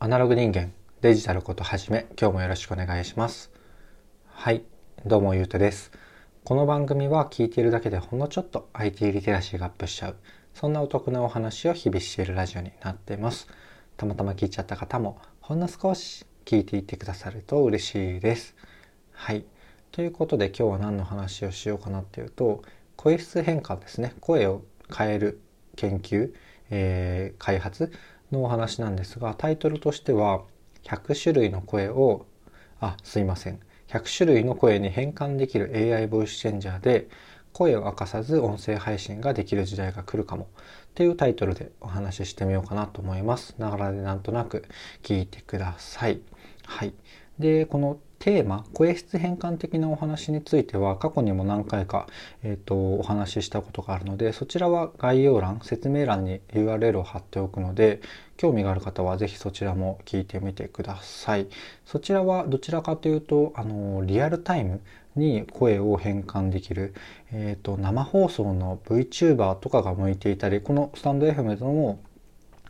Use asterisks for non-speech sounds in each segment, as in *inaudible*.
アナログ人間デジタルことはじめ今日もよろしくお願いします。はいどうもゆうとです。この番組は聞いているだけでほんのちょっと IT リテラシーがアップしちゃうそんなお得なお話を日々しているラジオになっています。たまたま聞いちゃった方もほんの少し聞いていってくださると嬉しいです。はいということで今日は何の話をしようかなっていうと声質変換ですね。声を変える研究、えー、開発のお話なんですがタイトルとしては100種類の声をあすいません100種類の声に変換できる AI ボイスチェンジャーで声を明かさず音声配信ができる時代が来るかもっていうタイトルでお話ししてみようかなと思います。ながらでなんとなく聞いてください。はい。で、このテーマ声質変換的なお話については過去にも何回か、えーと、お話ししたことがあるのでそちらは概要欄説明欄に URL を貼っておくので興味がある方は是非そちらも聞いてみてください。そちらはどちらかというとあのリアルタイムに声を変換できる、えーと、生放送の VTuber とかが向いていたりこのスタンド FM でも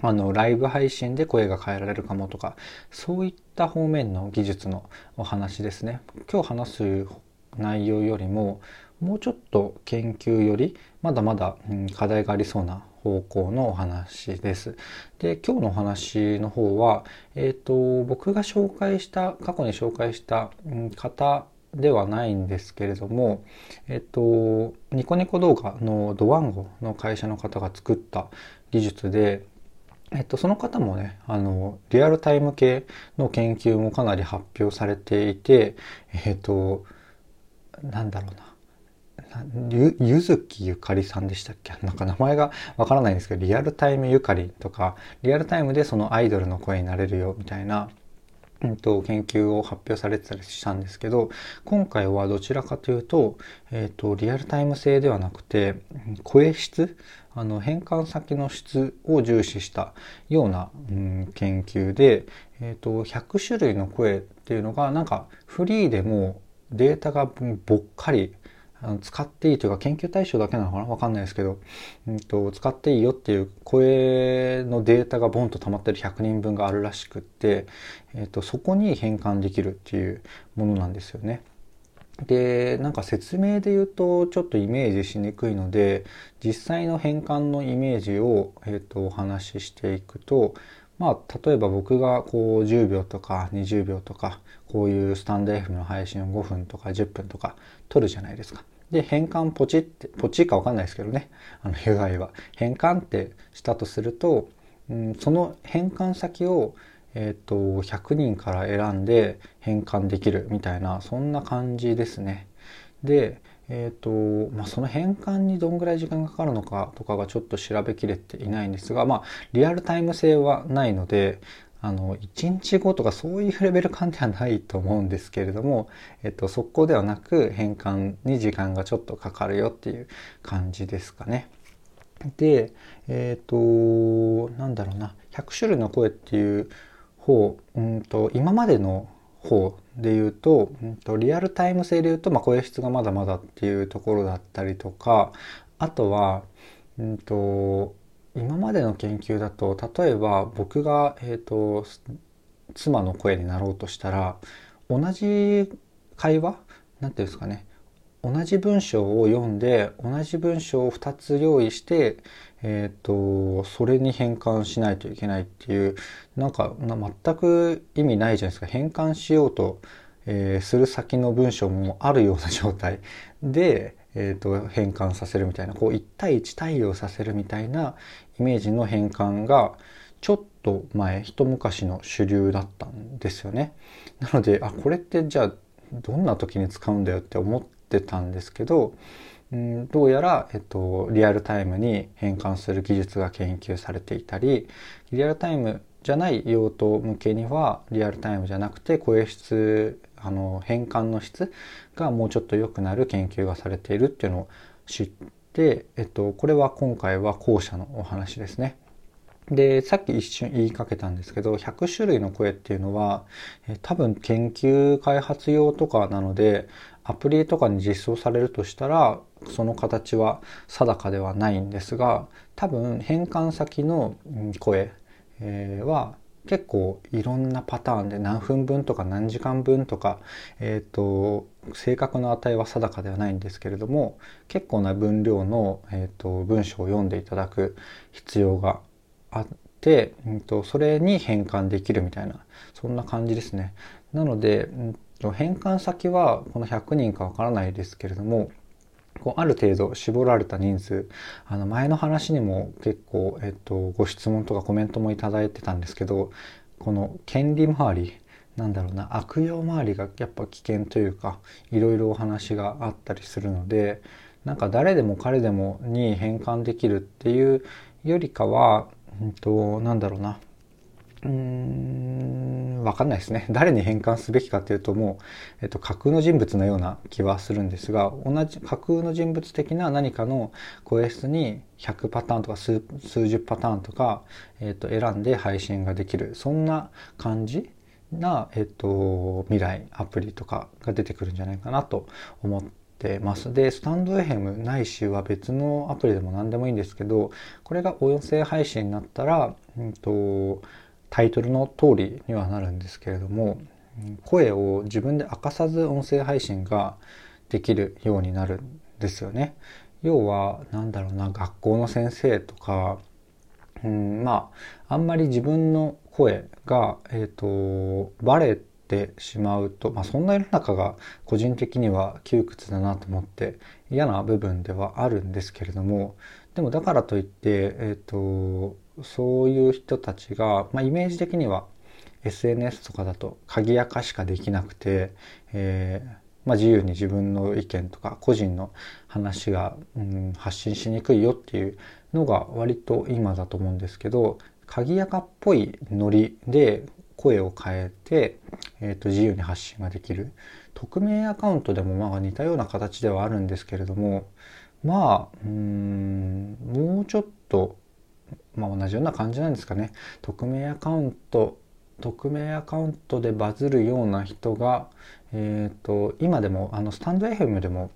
あのライブ配信で声が変えられるかもとかそういった方面の技術のお話ですね今日話す内容よりももうちょっと研究よりまだまだ、うん、課題がありそうな方向のお話です。で今日のお話の方は、えーと、僕が紹介した過去に紹介した、方ではないんですけれども、えっと、ニコニコ動画のドワンゴの会社の方が作った技術で、えっと、その方もね、あの、リアルタイム系の研究もかなり発表されていて、えっと、なんだろうな。ゆ、ゆずきゆかりさんでしたっけ？なんか名前がわからないんですけど、リアルタイムゆかりとか、リアルタイムでそのアイドルの声になれるよみたいな、うんと、研究を発表されてたりしたんですけど、今回はどちらかというと、えっ、ー、と、リアルタイム性ではなくて、声質あの変換先の質を重視したような、うん、研究で、えーと、100種類の声っていうのがなんかフリーでもデータがぼっかり使っていいというか研究対象だけなのかな？わかんないですけど、うんと、使っていいよっていう声のデータがボンと溜まってる100人分があるらしくって、えーとそこに変換できるっていうものなんですよね。でなんか説明で言うとちょっとイメージしにくいので実際の変換のイメージを、えーと、お話ししていくとまあ例えば僕がこう10秒とか20秒とかこういうスタンド F の配信を5分とか10分とか撮るじゃないですか。で変換ポチってポチかわかんないですけどねあの *laughs* UI は変換ってしたとすると、うん、その変換先をえっ、ー、と100人から選んで変換できるみたいなそんな感じですね。で、えっ、ー、とまあ、その変換にどんぐらい時間がかかるのかとかがちょっと調べきれていないんですが、まあ、リアルタイム性はないのであの1日後とかそういうレベル感ではないと思うんですけれども、えっと、速攻ではなく変換に時間がちょっとかかるよっていう感じですかね。でえっ、ー、となんだろうな100種類の声っていう方、うんと、今までの方で言うと,、うんと、リアルタイム性で言うと、まあ、声質がまだまだっていうところだったりとかあとは、うんと、今までの研究だと例えば僕が、えーと、妻の声になろうとしたら同じ会話？なんていうんですかね。同じ文章を読んで同じ文章を2つ用意してえっ、ー、と、それに変換しないといけないっていう、なんか全く意味ないじゃないですか。変換しようと、えー、する先の文章もあるような状態で、えーと、変換させるみたいなこう1対1対応させるみたいなイメージの変換がちょっと前一昔の主流だったんですよね。なのであこれってじゃあどんな時に使うんだよって思ってたんですけどうんどうやら、えっと、リアルタイムに変換する技術が研究されていたりリアルタイムじゃない用途向けにはリアルタイムじゃなくて声質あの変換の質がもうちょっと良くなる研究がされているっていうのを知って、えっと、これは今回は後者のお話ですね。でさっき一瞬言いかけたんですけど100種類の声っていうのはえ多分研究開発用とかなのでアプリとかに実装されるとしたらその形は定かではないんですが多分変換先の声は結構いろんなパターンで何分分とか何時間分とか、え、ー、と正確な値は定かではないんですけれども結構な分量の、えーと、文章を読んでいただく必要があって、うんと、それに変換できるみたいなそんな感じですね。なので、うんと、変換先はこの100人かわからないですけれどもこうある程度絞られた人数あの前の話にも結構、えっと、ご質問とかコメントも頂いてたんですけどこの権利周りなんだろうな悪用周りがやっぱ危険というかいろいろお話があったりするのでなんか誰でも彼でもに変換できるっていうよりかは、うんと、なんだろうなうーんわかんないですね誰に変換すべきかっていうともう、えっと、架空の人物のような気はするんですが同じ架空の人物的な何かの声質に100パターンとか数十パターンとか、えっと、選んで配信ができるそんな感じな、えっと、未来アプリとかが出てくるんじゃないかなと思ってます。で、スタンド FM ないしは別のアプリでも何でもいいんですけど、これが音声配信になったら、うんと、タイトルの通りにはなるんですけれども、声を自分で明かさず音声配信ができるようになるんですよね。要は、なんだろうな、学校の先生とか、うん、まあ、あんまり自分の声が、えっ、ー、と、バレてしまうと、まあ、そんな世の中が個人的には窮屈だなと思って嫌な部分ではあるんですけれども、でもだからといって、えっ、ー、と、そういう人たちが、まあ、イメージ的には SNS とかだと鍵やかしかできなくて、えーまあ、自由に自分の意見とか個人の話が、うん、発信しにくいよっていうのが割と今だと思うんですけど鍵やかっぽいノリで声を変えて、えー、と自由に発信ができる。匿名アカウントでもまあ似たような形ではあるんですけれどもまあうんもうちょっと、まあ、同じような感じなんですかね。匿名アカウント匿名アカウントでバズるような人が、えーと、今でもあのスタンド FM でも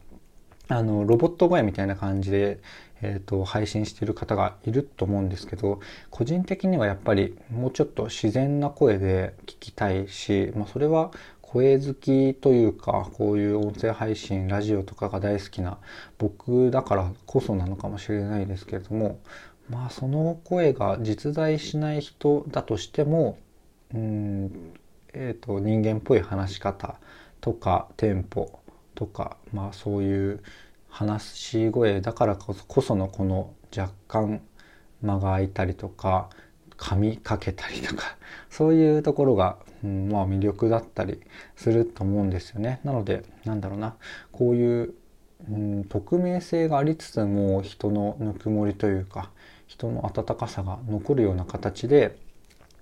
あのロボット声みたいな感じで、えーと、配信してる方がいると思うんですけど個人的にはやっぱりもうちょっと自然な声で聞きたいし、まあ、それは声好きというかこういう音声配信ラジオとかが大好きな僕だからこそなのかもしれないですけれどもまあその声が実在しない人だとしてもうんえーと人間っぽい話し方とかテンポとかまあそういう話し声だからこそのこの若干間が空いたりとか噛みかけたりとか *laughs* そういうところが、うん、まあ魅力だったりすると思うんですよね。なのでなんだろうなこういう、うん、匿名性がありつつも人のぬくもりというか人の温かさが残るような形で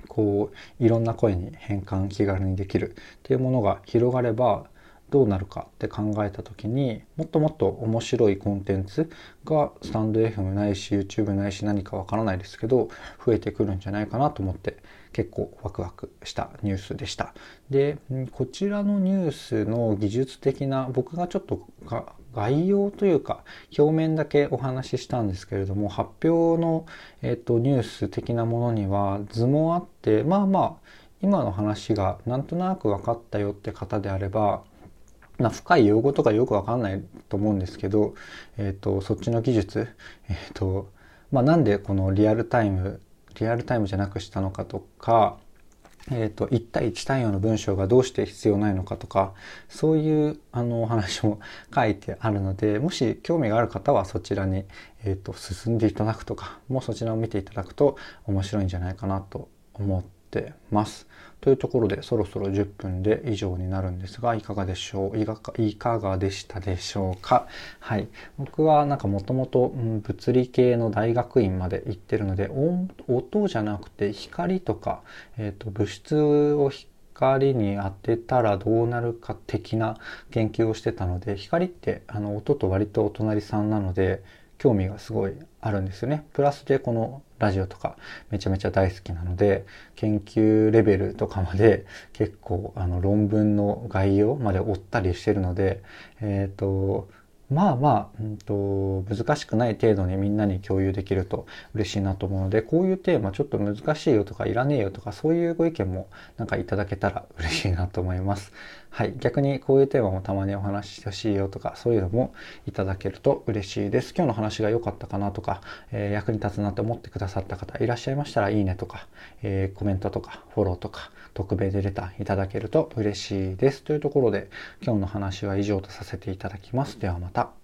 こういろんな声に変換気軽にできるっていうものが広がればどうなるかって考えた時にもっともっと面白いコンテンツがスタンド FM ないし YouTube ないし何かわからないですけど増えてくるんじゃないかなと思って結構ワクワクしたニュースでした。でこちらのニュースの技術的な僕がちょっと概要というか表面だけお話ししたんですけれども発表の、えっと、ニュース的なものには図もあってまあまあ今の話がなんとなく分かったよって方であればま、深い用語とかよくわかんないと思うんですけど、えっ、と、そっちの技術、えっ、と、まあ、なんでこのリアルタイム、リアルタイムじゃなくしたのかとか、えっ、ー、と、1対1対応の文章がどうして必要ないのかとか、そういうあのお話も書いてあるので、もし興味がある方はそちらに、えっ、と、進んでいただくとか、もうそちらを見ていただくと面白いんじゃないかなと思ってます。というところでそろそろ10分で以上になるんですがいかがでしょう？いかいかがでしたでしょうか？はい。僕はなんかもともと物理系の大学院まで行ってるので音じゃなくて光とか、えーと、物質を光に当てたらどうなるか的な研究をしてたので光ってあの音と割とお隣さんなので興味がすごいあるんですよね。プラスでこのラジオとかめちゃめちゃ大好きなので研究レベルとかまで結構あの論文の概要まで追ったりしてるのでえっ、ー、とまあまあ、うんと、難しくない程度にみんなに共有できると嬉しいなと思うので、こういうテーマちょっと難しいよとかいらねえよとかそういうご意見もなんかいただけたら嬉しいなと思います。はい。逆にこういうテーマもたまにお話ししてほしいよとかそういうのもいただけると嬉しいです。今日の話が良かったかなとか、えー、役に立つなって思ってくださった方いらっしゃいましたらいいねとか、えー、コメントとかフォローとか特別でレターいただけると嬉しいです。というところで今日の話は以上とさせていただきます。ではまた。